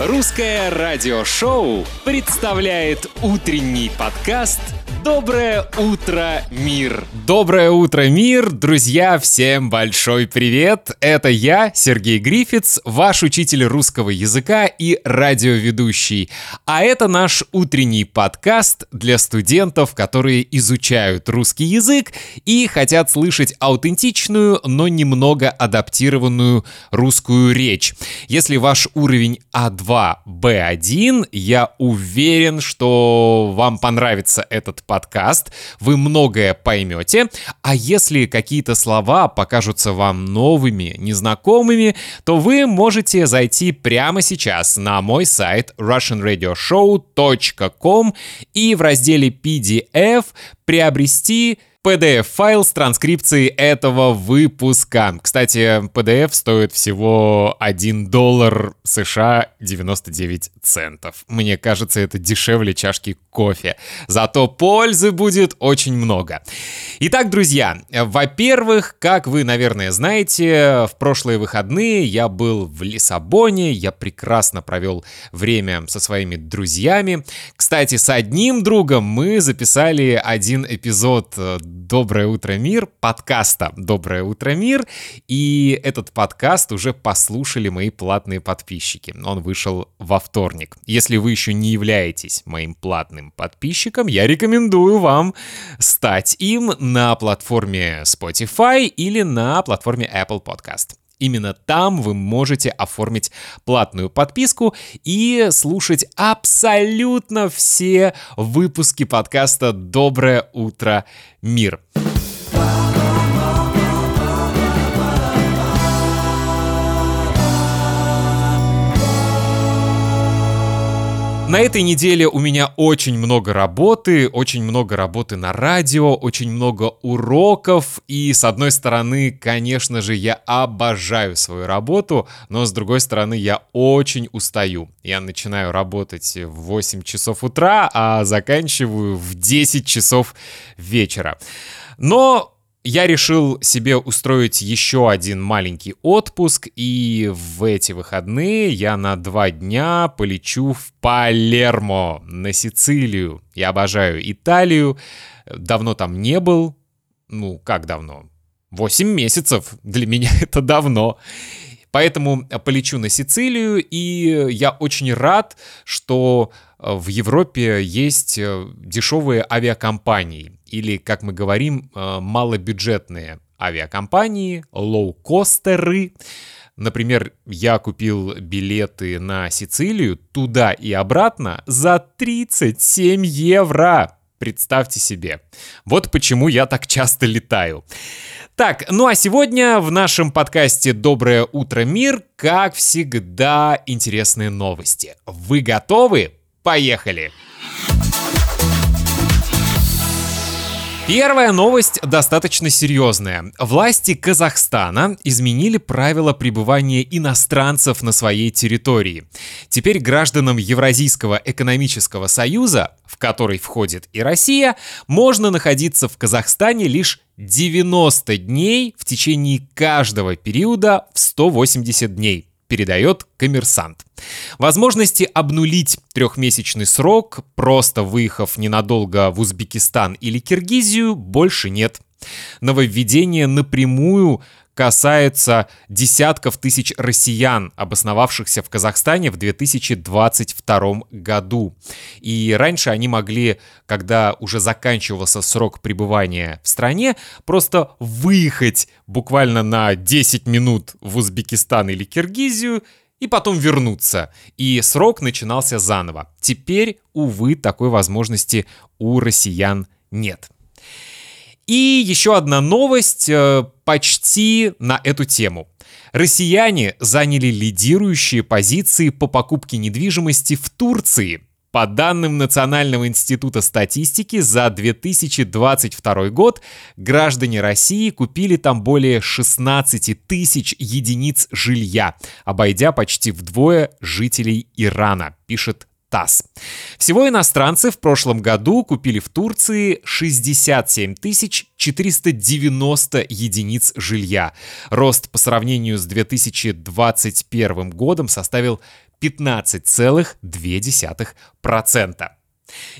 Русское радиошоу представляет утренний подкаст Доброе утро, мир! Доброе утро, мир! Друзья, всем большой привет! Это я, Сергей Грифиц, ваш учитель русского языка и радиоведущий. А это наш утренний подкаст для студентов, которые изучают русский язык и хотят слышать аутентичную, но немного адаптированную русскую речь. Если ваш уровень А2, Б1, я уверен, что вам понравится этот подкаст подкаст, вы многое поймете, а если какие-то слова покажутся вам новыми, незнакомыми, то вы можете зайти прямо сейчас на мой сайт russianradioshow.com и в разделе PDF приобрести PDF-файл с транскрипцией этого выпуска. Кстати, PDF стоит всего 1 доллар США 99 центов. Мне кажется, это дешевле чашки кофе. Зато пользы будет очень много. Итак, друзья, во-первых, как вы, наверное, знаете, в прошлые выходные я был в Лиссабоне, я прекрасно провел время со своими друзьями. Кстати, с одним другом мы записали один эпизод э, «Доброе утро, мир» подкаста «Доброе утро, мир», и этот подкаст уже послушали мои платные подписчики. Он вышел во вторник. Если вы еще не являетесь моим платным подписчиком, я рекомендую вам стать им на платформе Spotify или на платформе Apple Podcast. Именно там вы можете оформить платную подписку и слушать абсолютно все выпуски подкаста «Доброе утро, мир». На этой неделе у меня очень много работы, очень много работы на радио, очень много уроков. И с одной стороны, конечно же, я обожаю свою работу, но с другой стороны, я очень устаю. Я начинаю работать в 8 часов утра, а заканчиваю в 10 часов вечера. Но я решил себе устроить еще один маленький отпуск, и в эти выходные я на два дня полечу в Палермо, на Сицилию. Я обожаю Италию, давно там не был. Ну, как давно? Восемь месяцев. Для меня это давно. Поэтому полечу на Сицилию, и я очень рад, что в Европе есть э, дешевые авиакомпании или, как мы говорим, э, малобюджетные авиакомпании, лоукостеры. Например, я купил билеты на Сицилию туда и обратно за 37 евро. Представьте себе. Вот почему я так часто летаю. Так, ну а сегодня в нашем подкасте «Доброе утро, мир» как всегда интересные новости. Вы готовы? Поехали! Первая новость достаточно серьезная. Власти Казахстана изменили правила пребывания иностранцев на своей территории. Теперь гражданам Евразийского экономического союза, в который входит и Россия, можно находиться в Казахстане лишь 90 дней в течение каждого периода в 180 дней передает коммерсант. Возможности обнулить трехмесячный срок, просто выехав ненадолго в Узбекистан или Киргизию, больше нет. Нововведение напрямую касается десятков тысяч россиян, обосновавшихся в Казахстане в 2022 году. И раньше они могли, когда уже заканчивался срок пребывания в стране, просто выехать буквально на 10 минут в Узбекистан или Киргизию и потом вернуться. И срок начинался заново. Теперь, увы, такой возможности у россиян нет. И еще одна новость э, почти на эту тему. Россияне заняли лидирующие позиции по покупке недвижимости в Турции. По данным Национального института статистики, за 2022 год граждане России купили там более 16 тысяч единиц жилья, обойдя почти вдвое жителей Ирана, пишет ТАСС. Всего иностранцы в прошлом году купили в Турции 67 490 единиц жилья. Рост по сравнению с 2021 годом составил 15,2%.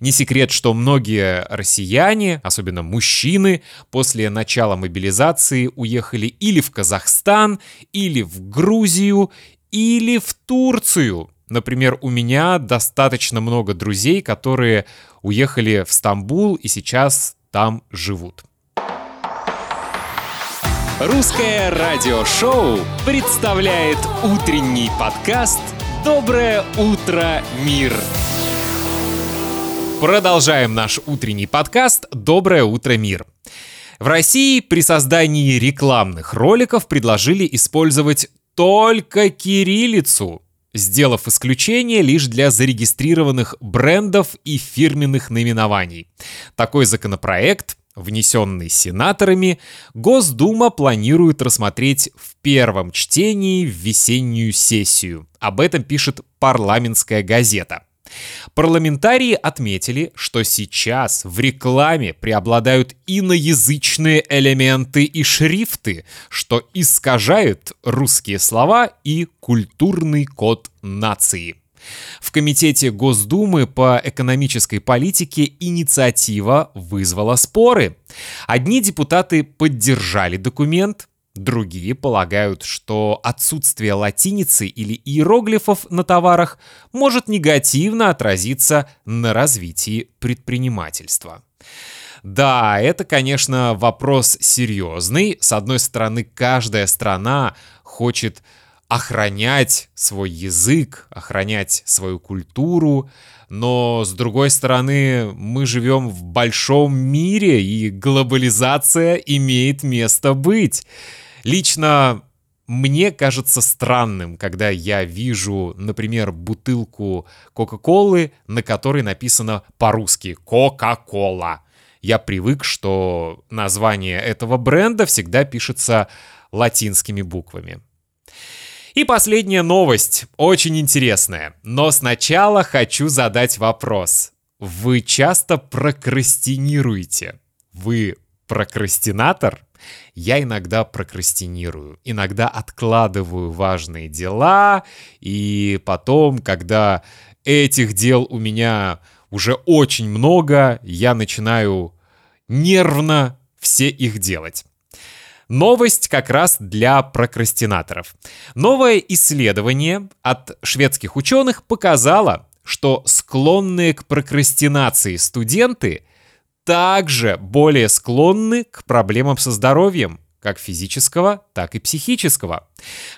Не секрет, что многие россияне, особенно мужчины, после начала мобилизации уехали или в Казахстан, или в Грузию, или в Турцию. Например, у меня достаточно много друзей, которые уехали в Стамбул и сейчас там живут. Русское радиошоу представляет утренний подкаст «Доброе утро, мир». Продолжаем наш утренний подкаст «Доброе утро, мир». В России при создании рекламных роликов предложили использовать только кириллицу, сделав исключение лишь для зарегистрированных брендов и фирменных наименований. Такой законопроект внесенный сенаторами, Госдума планирует рассмотреть в первом чтении в весеннюю сессию. Об этом пишет парламентская газета. Парламентарии отметили, что сейчас в рекламе преобладают иноязычные элементы и шрифты, что искажают русские слова и культурный код нации. В Комитете Госдумы по экономической политике инициатива вызвала споры. Одни депутаты поддержали документ, Другие полагают, что отсутствие латиницы или иероглифов на товарах может негативно отразиться на развитии предпринимательства. Да, это, конечно, вопрос серьезный. С одной стороны, каждая страна хочет охранять свой язык, охранять свою культуру, но с другой стороны, мы живем в большом мире, и глобализация имеет место быть. Лично мне кажется странным, когда я вижу, например, бутылку Кока-Колы, на которой написано по-русски «Кока-Кола». Я привык, что название этого бренда всегда пишется латинскими буквами. И последняя новость, очень интересная. Но сначала хочу задать вопрос. Вы часто прокрастинируете? Вы прокрастинатор? Я иногда прокрастинирую, иногда откладываю важные дела, и потом, когда этих дел у меня уже очень много, я начинаю нервно все их делать. Новость как раз для прокрастинаторов. Новое исследование от шведских ученых показало, что склонные к прокрастинации студенты также более склонны к проблемам со здоровьем, как физического, так и психического.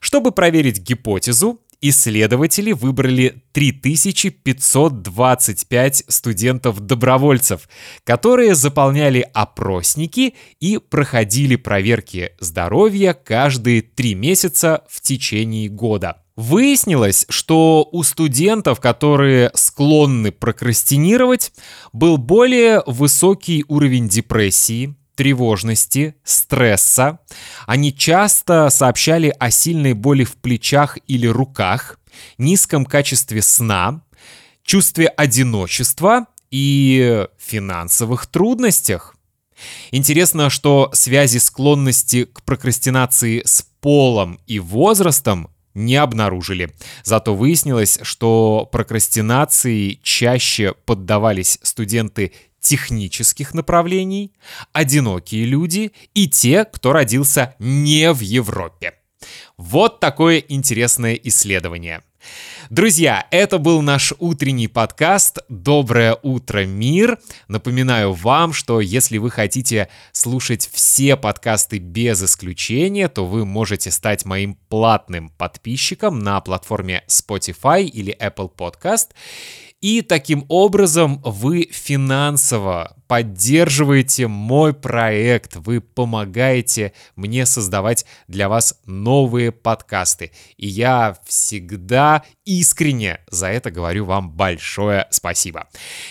Чтобы проверить гипотезу, исследователи выбрали 3525 студентов-добровольцев, которые заполняли опросники и проходили проверки здоровья каждые три месяца в течение года. Выяснилось, что у студентов, которые склонны прокрастинировать, был более высокий уровень депрессии, тревожности, стресса. Они часто сообщали о сильной боли в плечах или руках, низком качестве сна, чувстве одиночества и финансовых трудностях. Интересно, что связи склонности к прокрастинации с полом и возрастом не обнаружили. Зато выяснилось, что прокрастинации чаще поддавались студенты технических направлений, одинокие люди и те, кто родился не в Европе. Вот такое интересное исследование. Друзья, это был наш утренний подкаст «Доброе утро, мир». Напоминаю вам, что если вы хотите слушать все подкасты без исключения, то вы можете стать моим платным подписчиком на платформе Spotify или Apple Podcast. И таким образом вы финансово поддерживаете мой проект, вы помогаете мне создавать для вас новые подкасты. И я всегда искренне за это говорю вам большое спасибо.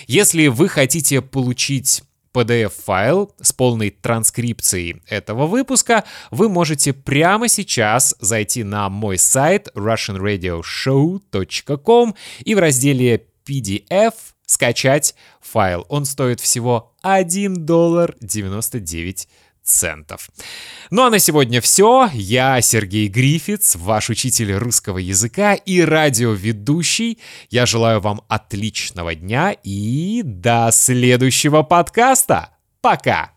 Если вы хотите получить PDF-файл с полной транскрипцией этого выпуска, вы можете прямо сейчас зайти на мой сайт russianradioshow.com и в разделе PDF скачать файл. Он стоит всего 1 доллар 99 центов. Ну а на сегодня все. Я Сергей Грифиц, ваш учитель русского языка и радиоведущий. Я желаю вам отличного дня и до следующего подкаста. Пока!